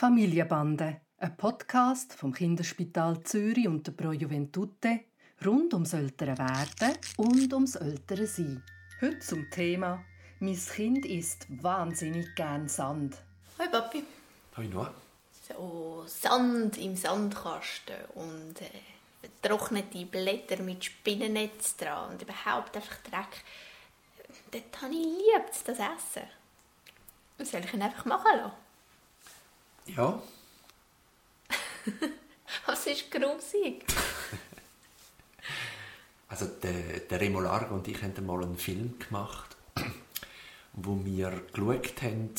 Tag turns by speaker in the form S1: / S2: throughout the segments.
S1: Familienbande, ein Podcast vom Kinderspital Zürich und der Pro Juventute rund ums ältere Werden und ums ältere Sein. Heute zum Thema «Mein Kind isst wahnsinnig gern Sand».
S2: Hoi Papi.
S3: Hoi Noah.
S2: So Sand im Sandkasten und äh, vertrocknete Blätter mit Spinnennetz dran und überhaupt einfach Dreck. Dort habe ich liebt das Essen. Soll ich ihn einfach machen lassen?
S3: Ja,
S2: Was ist grusig?
S3: also der, der Remo Largo und ich haben mal einen Film gemacht, wo wir geschaut haben,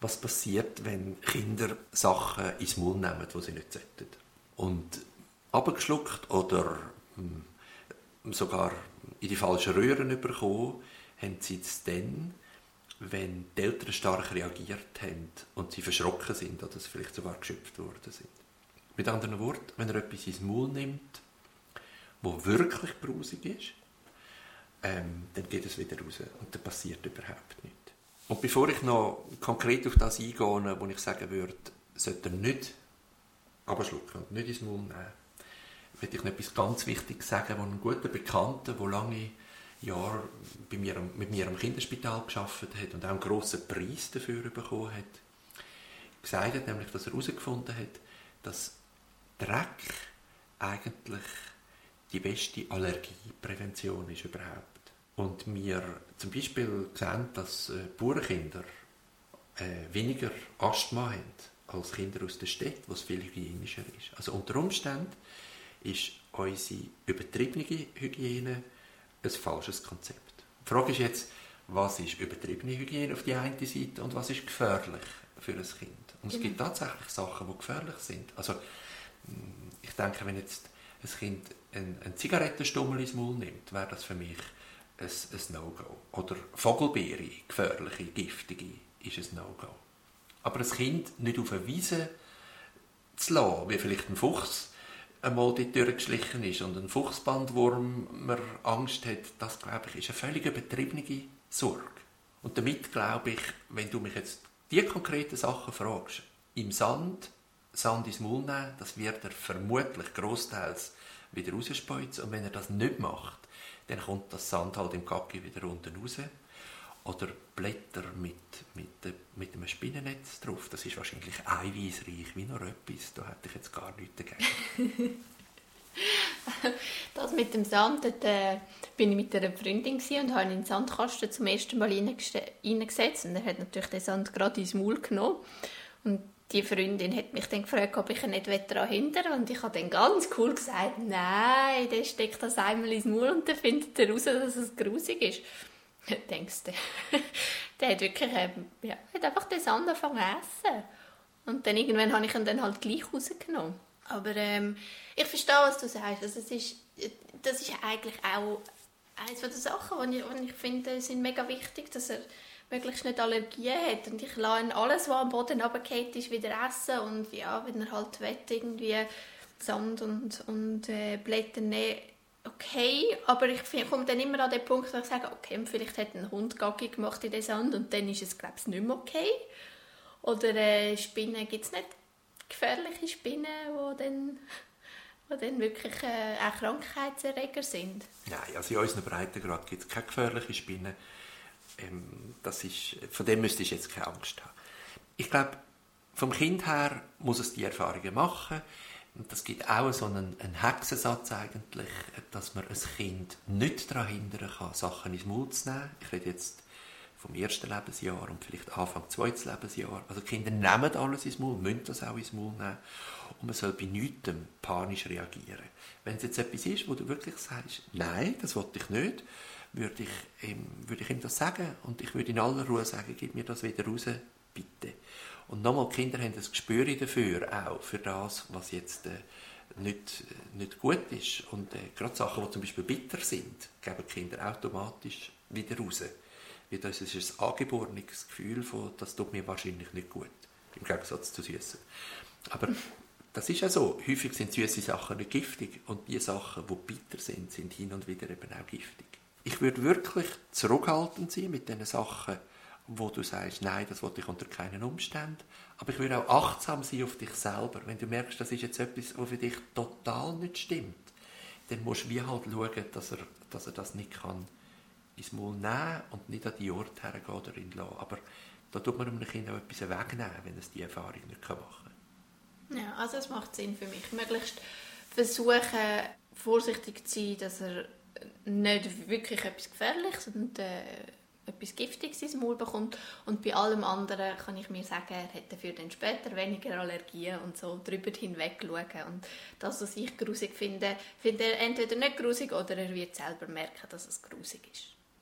S3: was passiert, wenn Kinder Sachen ins Mund nehmen, die sie nicht sollten. Und abgeschluckt oder hm, sogar in die falschen Röhren bekommen, haben sie es dann, wenn die Eltern stark reagiert haben und sie verschrocken sind oder sie vielleicht sogar geschöpft worden sind. Mit anderen Worten, wenn er etwas ins Mund nimmt, wo wirklich brusig ist, ähm, dann geht es wieder raus und dann passiert überhaupt nichts. Und bevor ich noch konkret auf das eingehe, wo ich sagen würde, sollte er nicht abschlucken und nicht ins Mund nehmen, möchte ich noch etwas ganz Wichtiges sagen, wo ein guter Bekannter, der lange Jahre bei mir, mit mir am Kinderspital geschafft hat und auch einen grossen Preis dafür bekommen hat, gesagt hat, nämlich, dass er herausgefunden hat, dass Dreck eigentlich die beste Allergieprävention ist überhaupt. Und wir zum Beispiel sehen, dass äh, Bauernkinder äh, weniger Asthma haben als Kinder aus der Stadt, wo es viel hygienischer ist. Also unter Umständen ist unsere übertriebene Hygiene ein falsches Konzept. Die Frage ist jetzt, was ist übertriebene Hygiene auf die eine Seite und was ist gefährlich für ein Kind? Und es gibt tatsächlich Sachen, die gefährlich sind. Also ich denke, wenn jetzt ein Kind einen, einen Zigarettenstummel ins Maul nimmt, wäre das für mich ein, ein No-Go. Oder Vogelbeere, gefährliche, giftige, ist ein No-Go. Aber ein Kind nicht auf eine Wiese zu lassen, wie vielleicht ein Fuchs einmal dort durchgeschlichen ist und ein Fuchsbandwurm man Angst hat, das, glaube ich, ist eine völlig übertriebene Sorge. Und damit glaube ich, wenn du mich jetzt die konkreten Sachen fragst, im Sand, Sand ins Maul nehmen, das wird er vermutlich großteils wieder rausspeuzen. Und wenn er das nicht macht, dann kommt das Sand halt im Kacke wieder unten raus. Oder Blätter mit, mit, mit einem Spinnennetz drauf. Das ist wahrscheinlich eiweißreich wie noch etwas. Da hätte ich jetzt gar nichts dagegen.
S2: das mit dem Sand, dort äh, bin ich mit einer Freundin und habe ihn in den Sandkasten zum ersten Mal reingesetzt. Und er hat natürlich den Sand gerade ins Maul genommen. Und die Freundin hat mich dann gefragt, ob ich ihn nicht daran hindern Und ich habe dann ganz cool gesagt, nein, der steckt das einmal ins Maul und dann findet er raus, dass es grusig ist. Denkst du, der hat wirklich ähm, ja, hat einfach den Sand angefangen zu essen. Und dann irgendwann habe ich ihn dann halt gleich rausgenommen. Aber ähm, ich verstehe, was du sagst. Also, es ist, das ist eigentlich auch eines der Sachen, die ich, ich finde, sind mega wichtig, dass er möglichst nicht Allergien hat. Und ich lasse ihn alles, was am Boden runterfällt, ist, wieder essen. Und ja, wenn er halt will, irgendwie Sand und, und äh, Blätter nehmen, okay. Aber ich komme dann immer an den Punkt, wo ich sage, okay, vielleicht hat ein Hund Gaggi gemacht in den Sand und dann ist es, glaube ich, nicht mehr okay. Oder äh, Spinnen, gibt es nicht gefährliche Spinnen, die dann die dann wirklich äh, auch Krankheitserreger sind?
S3: Nein, also in unseren Breitengrad gibt es keine gefährlichen Spinnen ähm, das ist, von dem müsste ich jetzt keine Angst haben. Ich glaube, vom Kind her muss es die Erfahrungen machen. Und das gibt auch so einen, einen Hexensatz eigentlich, dass man ein Kind nicht daran hindern kann, Sachen ins Mund zu nehmen. Ich rede jetzt vom ersten Lebensjahr und vielleicht Anfang zweites Lebensjahr. Also Kinder nehmen alles ins Mund, müssen das auch ins Mund nehmen. Und man soll bei nichts panisch reagieren. Wenn es jetzt etwas ist, wo du wirklich sagst, nein, das wollte ich nicht, würde ich, ihm, würde ich ihm das sagen und ich würde in aller Ruhe sagen, gib mir das wieder raus. Und nochmal, die Kinder haben das Gespür dafür, auch für das, was jetzt äh, nicht, nicht gut ist. Und äh, gerade Sachen, die zum Beispiel bitter sind, geben Kinder automatisch wieder raus. Weil das ist ein angeborenes Gefühl von, das tut mir wahrscheinlich nicht gut, im Gegensatz zu Süßen. Aber das ist ja so. Häufig sind süße Sachen nicht giftig und die Sachen, die bitter sind, sind hin und wieder eben auch giftig. Ich würde wirklich zurückhaltend sein mit diesen Sachen wo du sagst, nein, das wollte ich unter keinen Umständen. Aber ich würde auch achtsam sein auf dich selber. Wenn du merkst, das ist jetzt etwas, was für dich total nicht stimmt, dann musst du wie halt schauen, dass er, dass er das nicht kann ins Maul nehmen und nicht an die Ort hergehen oder ihn lassen. Aber da tut man einem Kind auch etwas wegnehmen, wenn es die Erfahrung nicht machen
S2: kann. Ja, also es macht Sinn für mich. Möglichst versuchen, vorsichtig zu sein, dass er nicht wirklich etwas Gefährliches und äh, etwas Giftiges ins Maul bekommt. Und bei allem anderen kann ich mir sagen, er hätte dafür dann später weniger Allergien und so drüber hinweg schauen. Und das, was ich grusig finde, findet er entweder nicht grusig oder er wird selber merken, dass es grusig ist.